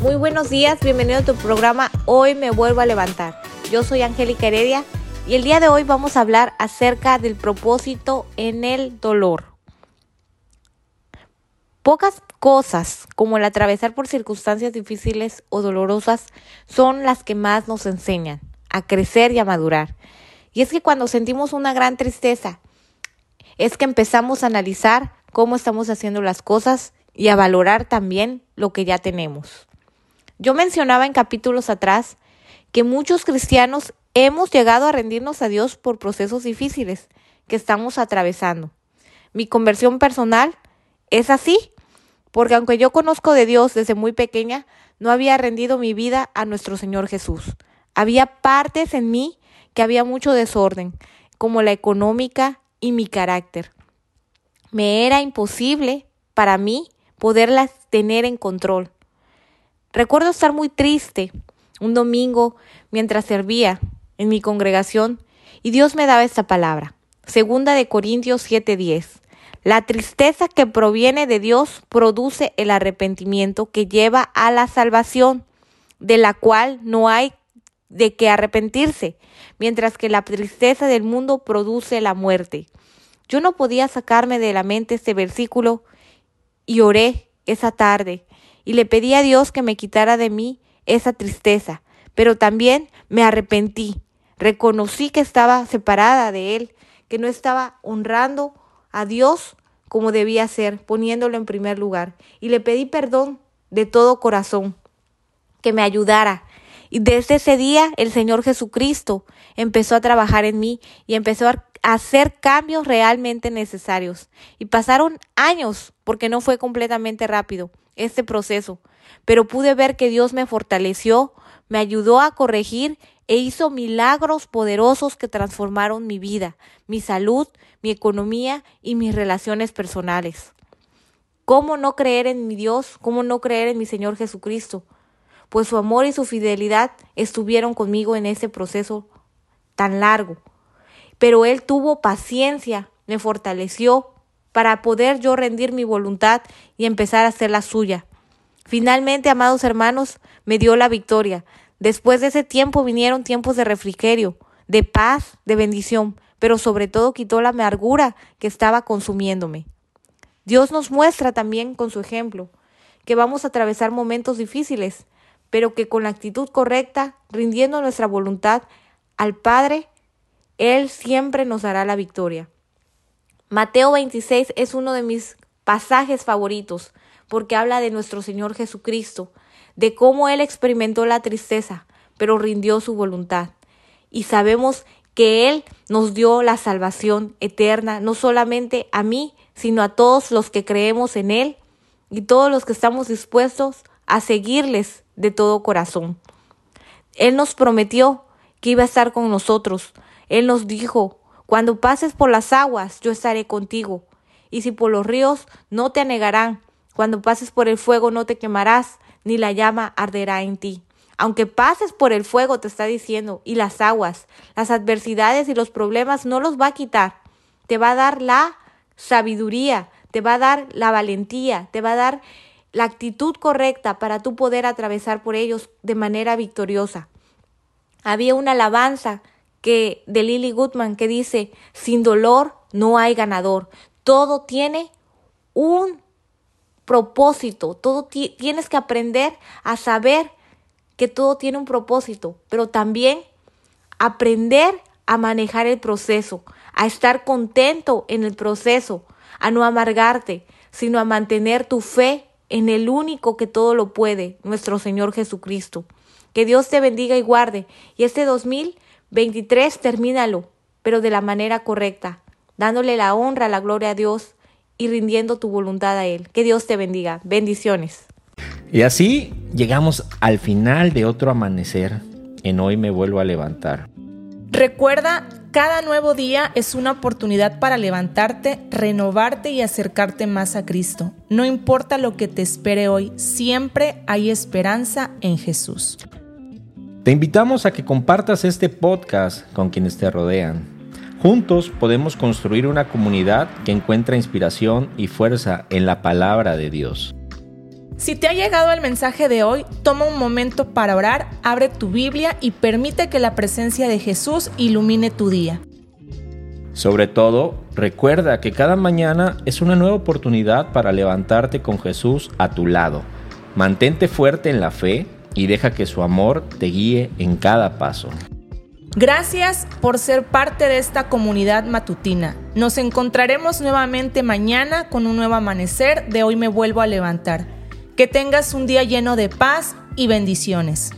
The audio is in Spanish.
Muy buenos días, bienvenido a tu programa Hoy me vuelvo a levantar. Yo soy Angélica Heredia y el día de hoy vamos a hablar acerca del propósito en el dolor. Pocas cosas, como el atravesar por circunstancias difíciles o dolorosas, son las que más nos enseñan a crecer y a madurar. Y es que cuando sentimos una gran tristeza, es que empezamos a analizar cómo estamos haciendo las cosas y a valorar también lo que ya tenemos. Yo mencionaba en capítulos atrás que muchos cristianos hemos llegado a rendirnos a Dios por procesos difíciles que estamos atravesando. Mi conversión personal es así, porque aunque yo conozco de Dios desde muy pequeña, no había rendido mi vida a nuestro Señor Jesús. Había partes en mí que había mucho desorden, como la económica y mi carácter. Me era imposible para mí poderlas tener en control. Recuerdo estar muy triste un domingo mientras servía en mi congregación y Dios me daba esta palabra. Segunda de Corintios 7:10. La tristeza que proviene de Dios produce el arrepentimiento que lleva a la salvación, de la cual no hay de qué arrepentirse, mientras que la tristeza del mundo produce la muerte. Yo no podía sacarme de la mente este versículo y oré esa tarde y le pedí a Dios que me quitara de mí esa tristeza, pero también me arrepentí. Reconocí que estaba separada de Él, que no estaba honrando a Dios como debía ser, poniéndolo en primer lugar. Y le pedí perdón de todo corazón, que me ayudara. Y desde ese día el Señor Jesucristo empezó a trabajar en mí y empezó a hacer cambios realmente necesarios. Y pasaron años, porque no fue completamente rápido este proceso, pero pude ver que Dios me fortaleció, me ayudó a corregir e hizo milagros poderosos que transformaron mi vida, mi salud, mi economía y mis relaciones personales. ¿Cómo no creer en mi Dios? ¿Cómo no creer en mi Señor Jesucristo? Pues su amor y su fidelidad estuvieron conmigo en ese proceso tan largo. Pero Él tuvo paciencia, me fortaleció, para poder yo rendir mi voluntad y empezar a hacer la suya. Finalmente, amados hermanos, me dio la victoria. Después de ese tiempo vinieron tiempos de refrigerio, de paz, de bendición, pero sobre todo quitó la amargura que estaba consumiéndome. Dios nos muestra también con su ejemplo que vamos a atravesar momentos difíciles, pero que con la actitud correcta, rindiendo nuestra voluntad al Padre, Él siempre nos dará la victoria. Mateo 26 es uno de mis pasajes favoritos porque habla de nuestro Señor Jesucristo, de cómo Él experimentó la tristeza, pero rindió su voluntad. Y sabemos que Él nos dio la salvación eterna, no solamente a mí, sino a todos los que creemos en Él y todos los que estamos dispuestos a seguirles de todo corazón. Él nos prometió que iba a estar con nosotros. Él nos dijo cuando pases por las aguas, yo estaré contigo. Y si por los ríos, no te anegarán. Cuando pases por el fuego, no te quemarás, ni la llama arderá en ti. Aunque pases por el fuego, te está diciendo, y las aguas, las adversidades y los problemas no los va a quitar. Te va a dar la sabiduría, te va a dar la valentía, te va a dar la actitud correcta para tú poder atravesar por ellos de manera victoriosa. Había una alabanza que de Lily Goodman que dice, sin dolor no hay ganador. Todo tiene un propósito, todo tienes que aprender a saber que todo tiene un propósito, pero también aprender a manejar el proceso, a estar contento en el proceso, a no amargarte, sino a mantener tu fe en el único que todo lo puede, nuestro Señor Jesucristo. Que Dios te bendiga y guarde. Y este 2000 23, termínalo, pero de la manera correcta, dándole la honra, la gloria a Dios y rindiendo tu voluntad a Él. Que Dios te bendiga. Bendiciones. Y así llegamos al final de otro amanecer. En hoy me vuelvo a levantar. Recuerda, cada nuevo día es una oportunidad para levantarte, renovarte y acercarte más a Cristo. No importa lo que te espere hoy, siempre hay esperanza en Jesús. Te invitamos a que compartas este podcast con quienes te rodean. Juntos podemos construir una comunidad que encuentra inspiración y fuerza en la palabra de Dios. Si te ha llegado el mensaje de hoy, toma un momento para orar, abre tu Biblia y permite que la presencia de Jesús ilumine tu día. Sobre todo, recuerda que cada mañana es una nueva oportunidad para levantarte con Jesús a tu lado. Mantente fuerte en la fe y deja que su amor te guíe en cada paso. Gracias por ser parte de esta comunidad matutina. Nos encontraremos nuevamente mañana con un nuevo amanecer de Hoy me vuelvo a levantar. Que tengas un día lleno de paz y bendiciones.